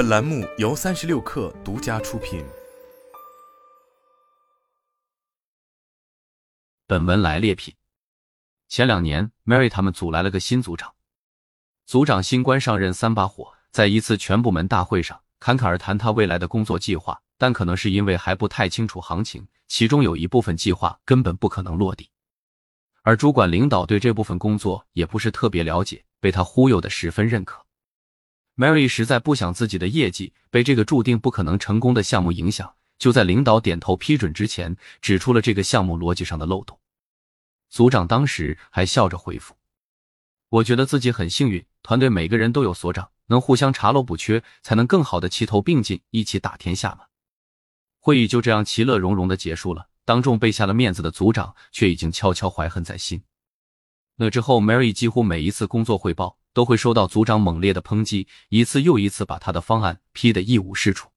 本栏目由三十六氪独家出品。本文来猎品。前两年，Mary 他们组来了个新组长，组长新官上任三把火，在一次全部门大会上侃侃而谈他未来的工作计划，但可能是因为还不太清楚行情，其中有一部分计划根本不可能落地。而主管领导对这部分工作也不是特别了解，被他忽悠的十分认可。Mary 实在不想自己的业绩被这个注定不可能成功的项目影响，就在领导点头批准之前，指出了这个项目逻辑上的漏洞。组长当时还笑着回复：“我觉得自己很幸运，团队每个人都有所长，能互相查漏补缺，才能更好的齐头并进，一起打天下嘛。”会议就这样其乐融融的结束了。当众背下了面子的组长，却已经悄悄怀恨在心。那之后，Mary 几乎每一次工作汇报都会收到组长猛烈的抨击，一次又一次把他的方案批得一无是处。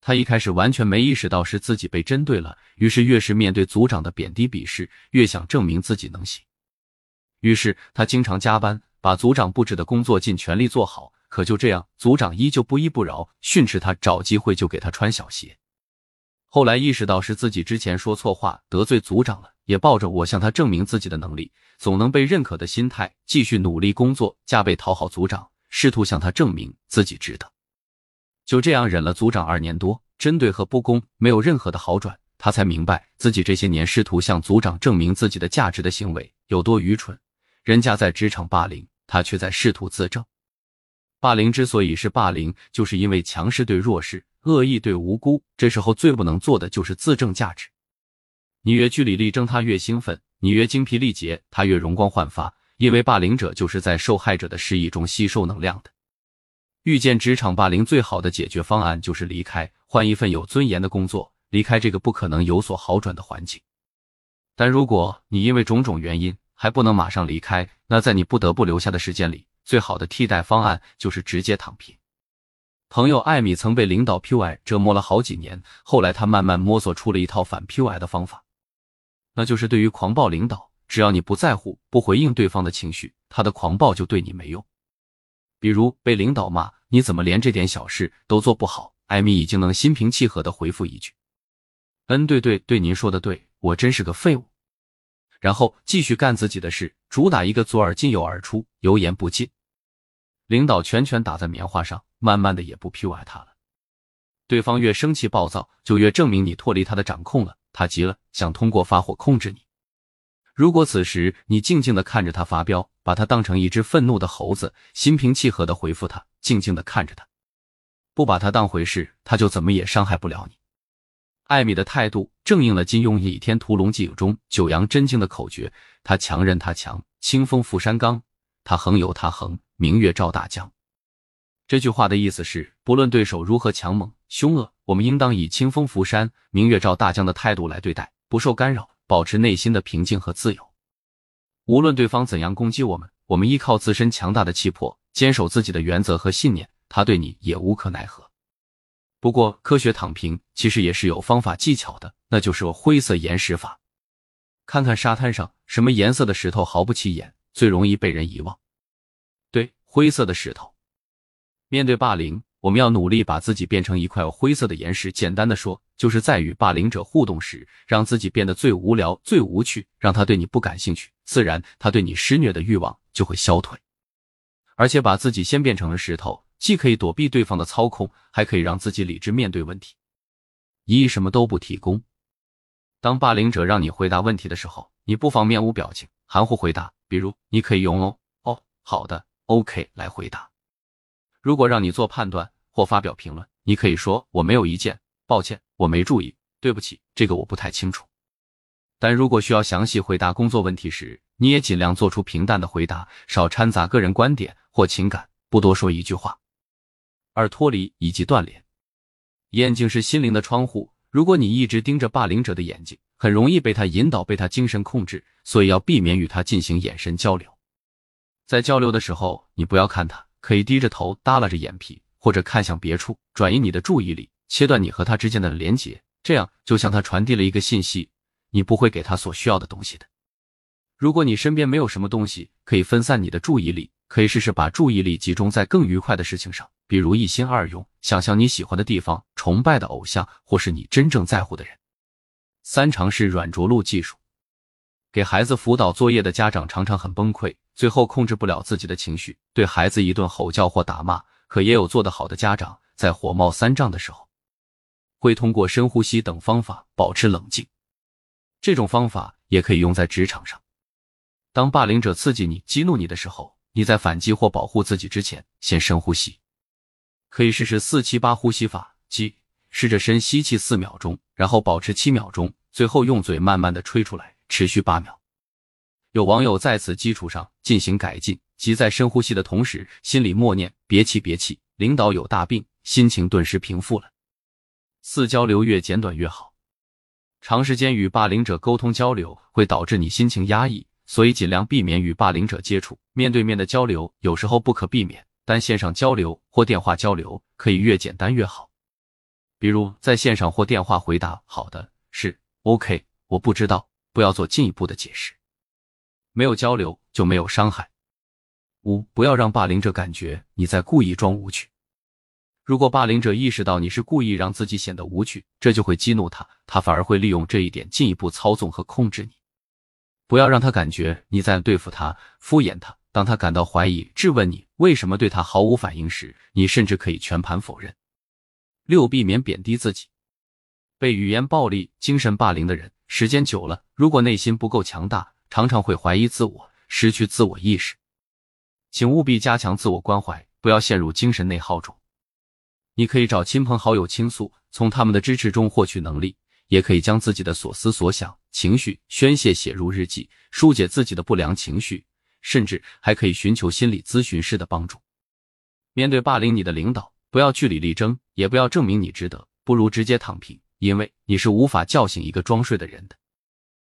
他一开始完全没意识到是自己被针对了，于是越是面对组长的贬低鄙视，越想证明自己能行。于是他经常加班，把组长布置的工作尽全力做好。可就这样，组长依旧不依不饶，训斥他，找机会就给他穿小鞋。后来意识到是自己之前说错话得罪组长了，也抱着我向他证明自己的能力，总能被认可的心态，继续努力工作，加倍讨好组长，试图向他证明自己值得。就这样忍了组长二年多，针对和不公没有任何的好转，他才明白自己这些年试图向组长证明自己的价值的行为有多愚蠢。人家在职场霸凌，他却在试图自证。霸凌之所以是霸凌，就是因为强势对弱势。恶意对无辜，这时候最不能做的就是自证价值。你越据理力争，他越兴奋；你越精疲力竭，他越容光焕发。因为霸凌者就是在受害者的失意中吸收能量的。遇见职场霸凌最好的解决方案就是离开，换一份有尊严的工作，离开这个不可能有所好转的环境。但如果你因为种种原因还不能马上离开，那在你不得不留下的时间里，最好的替代方案就是直接躺平。朋友艾米曾被领导 PUI 折磨了好几年，后来他慢慢摸索出了一套反 PUI 的方法，那就是对于狂暴领导，只要你不在乎、不回应对方的情绪，他的狂暴就对你没用。比如被领导骂，你怎么连这点小事都做不好？艾米已经能心平气和的回复一句：“嗯，对对对，您说的对，我真是个废物。”然后继续干自己的事，主打一个左耳进右耳出，油盐不进。领导拳拳打在棉花上。慢慢的也不 PUI 他了，对方越生气暴躁，就越证明你脱离他的掌控了。他急了，想通过发火控制你。如果此时你静静的看着他发飙，把他当成一只愤怒的猴子，心平气和的回复他，静静的看着他，不把他当回事，他就怎么也伤害不了你。艾米的态度正应了金庸《倚天屠龙记》中九阳真经的口诀：他强任他强，清风拂山岗；他横有他横，明月照大江。这句话的意思是，不论对手如何强猛凶恶，我们应当以清风拂山、明月照大江的态度来对待，不受干扰，保持内心的平静和自由。无论对方怎样攻击我们，我们依靠自身强大的气魄，坚守自己的原则和信念，他对你也无可奈何。不过，科学躺平其实也是有方法技巧的，那就是灰色岩石法。看看沙滩上什么颜色的石头毫不起眼，最容易被人遗忘。对，灰色的石头。面对霸凌，我们要努力把自己变成一块灰色的岩石。简单的说，就是在与霸凌者互动时，让自己变得最无聊、最无趣，让他对你不感兴趣，自然他对你施虐的欲望就会消退。而且把自己先变成了石头，既可以躲避对方的操控，还可以让自己理智面对问题。一什么都不提供。当霸凌者让你回答问题的时候，你不妨面无表情，含糊回答。比如，你可以用“哦哦，好的，OK” 来回答。如果让你做判断或发表评论，你可以说我没有意见，抱歉，我没注意，对不起，这个我不太清楚。但如果需要详细回答工作问题时，你也尽量做出平淡的回答，少掺杂个人观点或情感，不多说一句话。二脱离以及断联，眼睛是心灵的窗户。如果你一直盯着霸凌者的眼睛，很容易被他引导，被他精神控制。所以要避免与他进行眼神交流。在交流的时候，你不要看他。可以低着头，耷拉着眼皮，或者看向别处，转移你的注意力，切断你和他之间的连结。这样就向他传递了一个信息：你不会给他所需要的东西的。如果你身边没有什么东西可以分散你的注意力，可以试试把注意力集中在更愉快的事情上，比如一心二用，想象你喜欢的地方、崇拜的偶像，或是你真正在乎的人。三、尝试软着陆技术。给孩子辅导作业的家长常常很崩溃，最后控制不了自己的情绪，对孩子一顿吼叫或打骂。可也有做得好的家长，在火冒三丈的时候，会通过深呼吸等方法保持冷静。这种方法也可以用在职场上。当霸凌者刺激你、激怒你的时候，你在反击或保护自己之前，先深呼吸。可以试试四七八呼吸法，即试着深吸气四秒钟，然后保持七秒钟，最后用嘴慢慢的吹出来，持续八秒。有网友在此基础上进行改进，即在深呼吸的同时，心里默念“别气别气，领导有大病”，心情顿时平复了。四交流越简短越好。长时间与霸凌者沟通交流会导致你心情压抑。所以尽量避免与霸凌者接触，面对面的交流有时候不可避免，但线上交流或电话交流可以越简单越好。比如在线上或电话回答“好的”是 “OK”，我不知道，不要做进一步的解释。没有交流就没有伤害。五，不要让霸凌者感觉你在故意装无趣。如果霸凌者意识到你是故意让自己显得无趣，这就会激怒他，他反而会利用这一点进一步操纵和控制你。不要让他感觉你在对付他、敷衍他。当他感到怀疑、质问你为什么对他毫无反应时，你甚至可以全盘否认。六、避免贬低自己。被语言暴力、精神霸凌的人，时间久了，如果内心不够强大，常常会怀疑自我，失去自我意识。请务必加强自我关怀，不要陷入精神内耗中。你可以找亲朋好友倾诉，从他们的支持中获取能力。也可以将自己的所思所想、情绪宣泄写入日记，疏解自己的不良情绪，甚至还可以寻求心理咨询师的帮助。面对霸凌你的领导，不要据理力争，也不要证明你值得，不如直接躺平，因为你是无法叫醒一个装睡的人的。